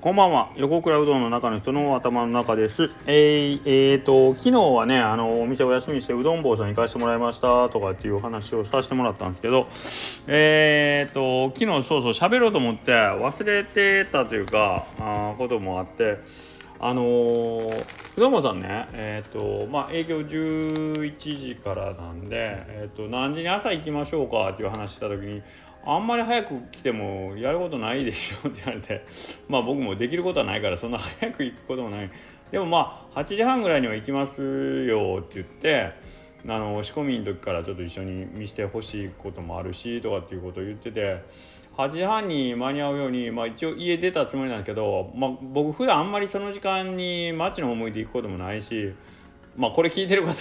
こんばんは。横倉うどんの中の人の頭の中です。えー、えー、と昨日はねあのお店を休みしてうどん坊さんに行かせてもらいましたとかっていうお話をさせてもらったんですけどえー、と昨日そうそう喋ろうと思って忘れてたというかあこともあってあのー、不動さんね、えっ、ー、と、まあ、営業11時からなんで、えっ、ー、と、何時に朝行きましょうかっていう話した時に、あんまり早く来てもやることないでしょって言われて、まあ僕もできることはないからそんな早く行くこともない。でもまあ、8時半ぐらいには行きますよって言って、あの、仕込みの時からちょっと一緒に見せてほしいこともあるし、とかっていうことを言ってて、8時半に間に合うように、まあ、一応家出たつもりなんですけど、まあ、僕普段あんまりその時間に町の方向いて行くこともないしまあこれ聞いてる方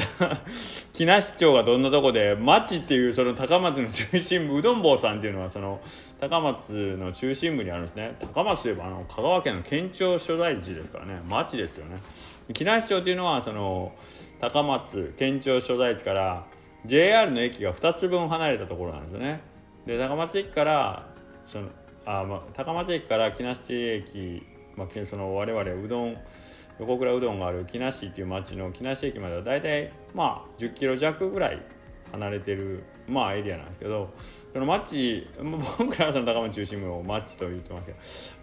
木梨町がどんなとこで町っていうその高松の中心部うどん坊さんっていうのはその高松の中心部にあるんですね。高松といえばあの香川県の県庁所在地ですからね。町ですよね。木梨町っていうのはその高松県庁所在地から JR の駅が2つ分離れたところなんですよね。で高松駅からそのあ、まあ、高松駅から木梨駅、まあ、その我々うどん横倉うどんがある木梨っていう町の木梨駅までは大体まあ10キロ弱ぐらい離れてるまあエリアなんですけどその町僕らはその高松中心部を町と言ってますけ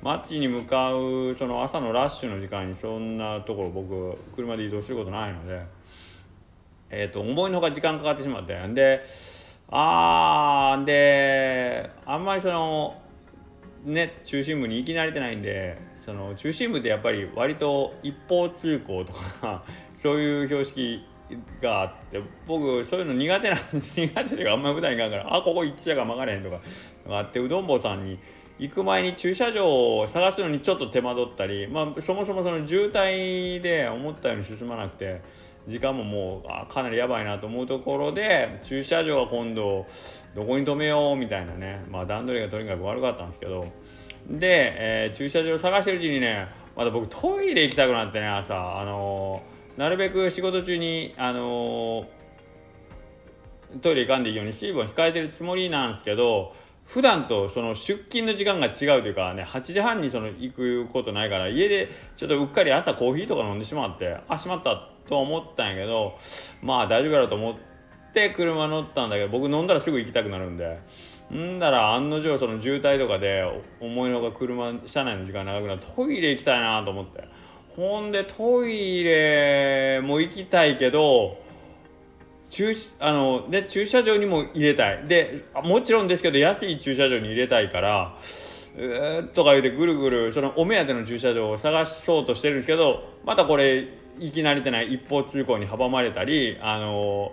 ど町に向かうその朝のラッシュの時間にそんなところ僕車で移動することないのでえっ、ー、と思いのほか時間かかってしまってんであーであんまりそのね中心部に行き慣れてないんでその中心部ってやっぱり割と一方通行とか そういう標識があって僕そういうの苦手なんです。苦手というかあんまり普段行かんからあここ行っちゃが曲がれへんとかあってうどん坊さんに行く前に駐車場を探すのにちょっと手間取ったり、まあ、そもそもその渋滞で思ったように進まなくて時間ももうかなりやばいなと思うところで駐車場は今度どこに止めようみたいなね、まあ、段取りがとにかく悪かったんですけどで、えー、駐車場探してるうちにねまだ僕トイレ行きたくなってね朝。あのー、なるべく仕事中にあのー、トイレ行かんでいいように水分控えてるつもりなんですけど普段とその出勤の時間が違うというかね8時半にその行くことないから家でちょっとうっかり朝コーヒーとか飲んでしまってあしまったと思ったんやけどまあ大丈夫やろうと思って車乗ったんだけど僕飲んだらすぐ行きたくなるんで。んだら案の定その渋滞とかで思いのほか車車内の時間長くなってトイレ行きたいなと思って。ほんでトイレも行きたいけど駐あの、ね、駐車場にも入れたい。でもちろんですけど安い駐車場に入れたいからうーとか言うてぐるぐるそのお目当ての駐車場を探そうとしてるんですけどまたこれ行き慣れてない一方通行に阻まれたりあの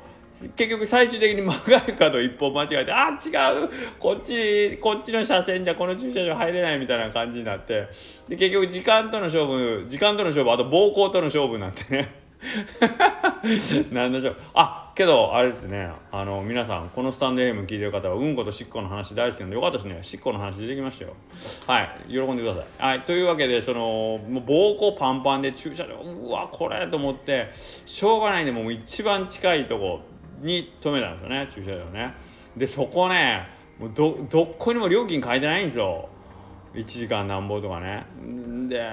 結局最終的に曲がる角一本間違えてあ違う。こっちこっちの車線じゃこの駐車場入れないみたいな感じになって。で結局時間との勝負時間との勝負あと暴行との勝負になってね。何でしょう。あけどあれですね。あの皆さんこのスタンド FM 聞いてる方はうんことしっこの話大好きなのでよかったですね。しっこの話出てきましたよ。はい。喜んでください。はい。というわけでそのもう膀胱パンパンで駐車場うわこれと思ってしょうがないんでもう一番近いとこに止めたんですよね駐車場ねでそこねもうどどこにも料金書いてないんですよ1時間なんぼとかねで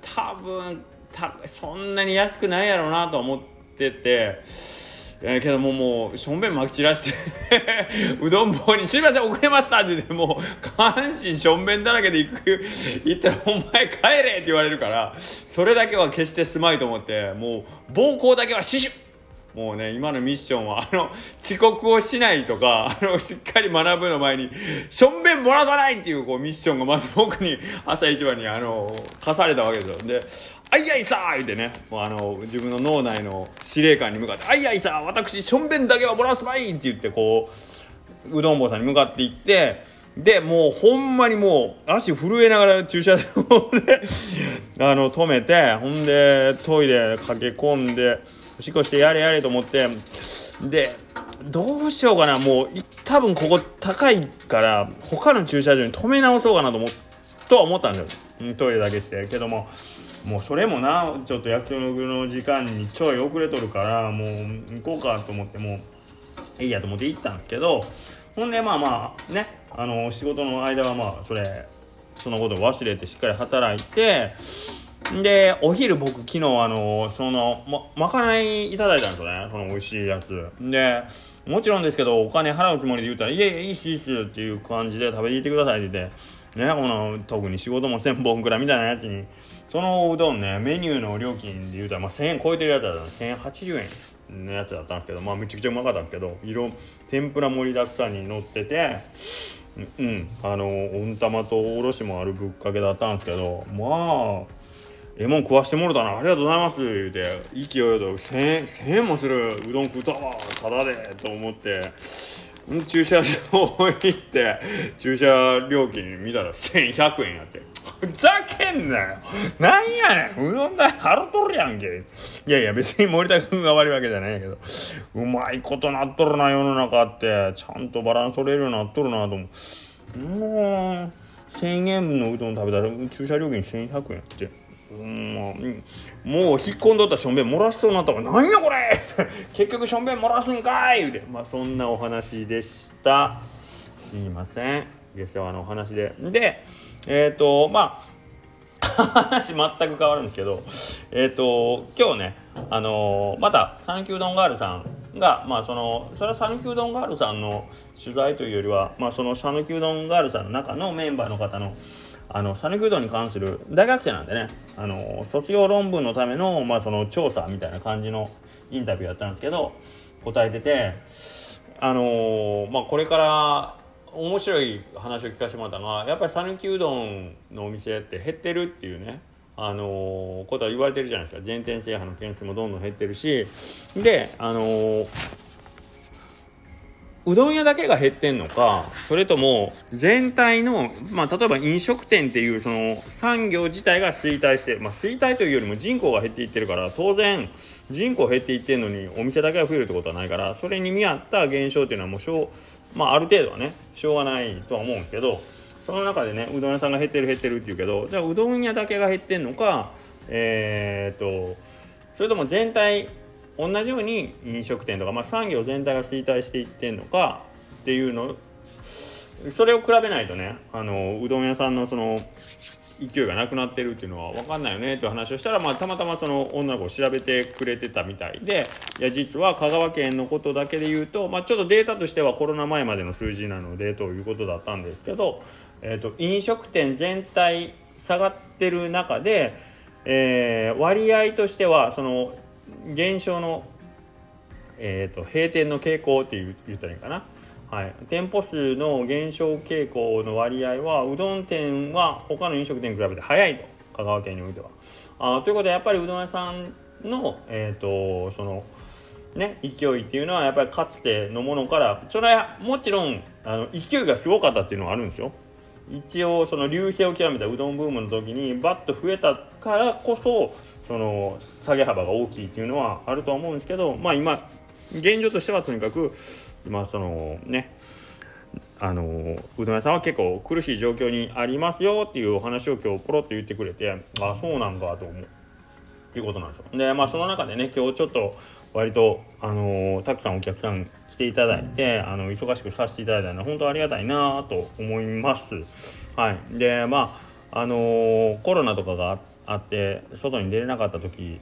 多分たそんなに安くないやろうなと思ってて。えー、けどももうしょんべんまき散らして うどん棒に「すいません遅れました」って言ってもう下半身しょんべんだらけで行く行ったら「お前帰れ!」って言われるからそれだけは決してすまいと思ってもう暴行だけは死守もうね今のミッションはあの遅刻をしないとかあのしっかり学ぶの前にしょんべん漏らさないっていうこうミッションがまず僕に朝一番にあの課されたわけですよで「あいあいさー!」言ってねもうあの自分の脳内の司令官に向かって「あいあいさー私しょんべんだけは漏らすまい!」って言ってこううどん坊さんに向かって行ってでもうほんまにもう足震えながら駐車場であの止めてほんでトイレ駆け込んで。おしっこしてやれやれと思って。でどうしようかな。もう多分ここ高いから他の駐車場に止め直そうかなと思とは思ったんだよ。トイレだけして。けどももうそれもなちょっと約束の時間にちょい遅れとるからもう行こうかと思ってもういいやと思って行ったんですけどほんでまあまあねあの仕事の間はまあそれそのことを忘れてしっかり働いてでお昼僕昨日あのそのままかないいただいたんですよね。その美味しいやつ。でもちろんですけどお金払うつもりで言ったら「いやいやいいっすいいっす」っていう感じで食べていってくださいって言ってねこの特に仕事も千本くらいみたいなやつに。そのうどんねメニューの料金で言うたら、まあ、1000円超えてるやつだったら1080円のやつだったんですけどまあめちゃくちゃうまかったんですけど色天ぷら盛りだくさんに乗っててうんあの温玉とおろしもあるぶっかけだったんですけどまあええもん食わしてもろたな。ありがとうございます。言うて意気揚々と1000円1000円もする。うどん食うたわただでと思って。駐車場行って駐車料金見たら1100円やって。ふざけんなよ。なんやねん。うどん代払っとるやんけ。いやいや別に森田君が悪いわけじゃないけど。うまいことなっとるな世の中って。ちゃんとバランス取れるようになっとるなと思う。もう1000円のうどん食べたら駐車料金1100円やって。うもう引っ込んどったしょんべん漏らしそうになったから「何やこれ! 」結局しょんべん漏らすんかい!」言うてまあそんなお話でしたすいません下世話のお話ででえっ、ー、とまあ 話全く変わるんですけどえっ、ー、と今日ねあのー、また讃岐うどんガールさんがまあそのそれは讃岐うどんガールさんの取材というよりはまあその讃岐うどんガールさんの中のメンバーの方のあの讃岐うどんに関する大学生なんでねあの卒業論文のための,、まあその調査みたいな感じのインタビューやったんですけど答えててあの、まあこれから面白い話を聞かせてもらったのがやっぱり讃岐うどんのお店って減ってるっていうねあの、ことは言われてるじゃないですか。全店制覇の件数もどんどん減ってるしであのうどん屋だけが減ってんのかそれとも全体の、まあ、例えば飲食店っていうその産業自体が衰退して、まあ、衰退というよりも人口が減っていってるから当然人口減っていってるのにお店だけが増えるってことはないからそれに見合った現象っていうのはもうしょう、まあ、ある程度はねしょうがないとは思うんですけどその中でねうどん屋さんが減ってる減ってるっていうけどじゃあうどん屋だけが減ってんのかえー、っとそれとも全体同じように飲食店とか、まあ、産業全体が衰退していってんのかっていうのそれを比べないとねあのうどん屋さんのその勢いがなくなってるっていうのは分かんないよねっていう話をしたら、まあ、たまたまその女の子を調べてくれてたみたいでいや実は香川県のことだけで言うと、まあ、ちょっとデータとしてはコロナ前までの数字なのでということだったんですけど、えーと、飲食店全体下がってる中で、えー、割合としてはその減少の、えーと、閉店の傾向って言ったらいいかな、はい、店舗数の減少傾向の割合はうどん店は他の飲食店に比べて早いと香川県においては。あということでやっぱりうどん屋さんの,、えーと、そのね、勢いっていうのはやっぱりかつてのものからそれはもちろんあの勢いがすごかったっていうのはあるんですよ。一応その流星を極めたうどんブームの時にバッと増えたからこそその下げ幅が大きいっていうのはあるとは思うんですけどまあ今現状としてはとにかく今そのねあのうどん屋さんは結構苦しい状況にありますよっていうお話を今日ポロッと言ってくれてあそうなんだと思ういうことなんですよ。でまあその中でね今日ちょっと割とあのたくさんお客さん来ていただいてあの忙しくさせていただいたのは本当ありがたいなと思います。はい。でまああのコロナとかがあってあって外に出れなかった時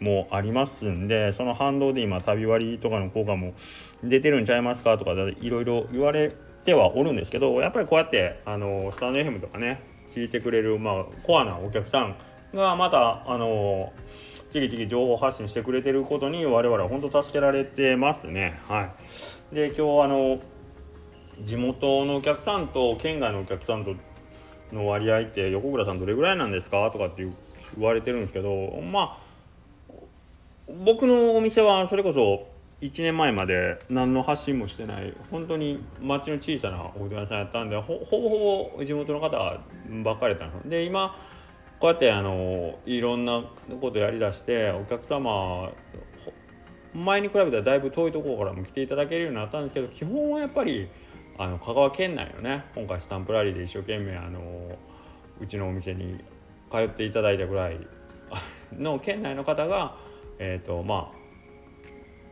もありますんでその反動で今旅割とかの効果も出てるんちゃいますかとかいろいろ言われてはおるんですけどやっぱりこうやってあのスタンド FM とかね聞いてくれる、まあ、コアなお客さんがまたあのちぎちぎ情報発信してくれてることに我々は本当助けられてますね。はい、で今日あの地元のお客さんと県外のお客さんとの割合って横倉さんどれぐらいなんですか？とかって言われてるんですけどまあ僕のお店はそれこそ1年前まで何の発信もしてない本当に町の小さなおうどん屋さんやったんでほぼほぼ地元の方ばっかりだったんですで今こうやってあのいろんなことやりだしてお客様前に比べたらだいぶ遠いところからも来ていただけるようになったんですけど基本はやっぱりあの香川県内のね今回スタンプラリーで一生懸命あのうちのお店に通っていただいたぐらいの県内の方が、えーとまあ、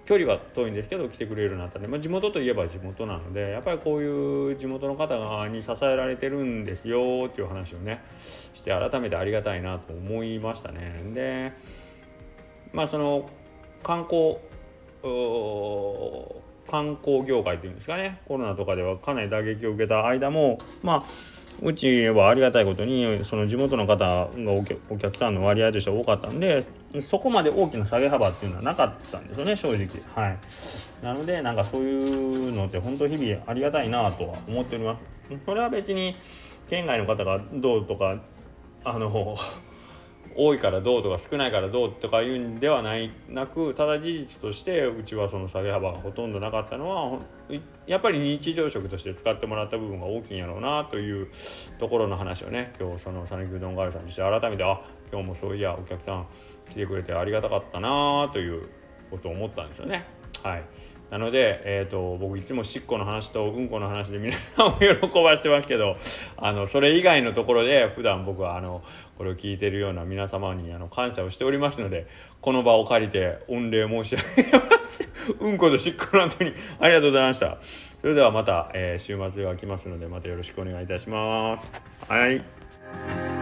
距離は遠いんですけど来てくれるようになったんで、まあ、地元といえば地元なのでやっぱりこういう地元の方に支えられてるんですよっていう話をねして改めてありがたいなと思いましたね。でまあその観光観光業界っていうんですかね。コロナとかではかなり打撃を受けた間もまあうちはありがたいことにその地元の方がお客さんの割合としては多かったんでそこまで大きな下げ幅っていうのはなかったんですよね正直。はい。なのでなんかそういうのって本当日々ありがたいなとは思っております。それは別に県外の方がどうとかあの多いからどうとか少ないからどうとかいうんではないなくただ事実としてうちはその下げ幅がほとんどなかったのはやっぱり日常食として使ってもらった部分が大きいんやろうなというところの話をね今日その讃岐うどんガールさんにして改めてあ今日もそういやお客さん来てくれてありがたかったなということを思ったんですよね。はいなので、えーと、僕いつもしっこの話とうんこの話で皆さんを喜ばしてますけどあのそれ以外のところで普段僕はあのこれを聞いてるような皆様にあの感謝をしておりますのでこの場を借りて御礼申し上げます。うんことしっこの後に。ありがとうございました。それではまた、えー、週末が来ますのでまたよろしくお願いいたします。はい。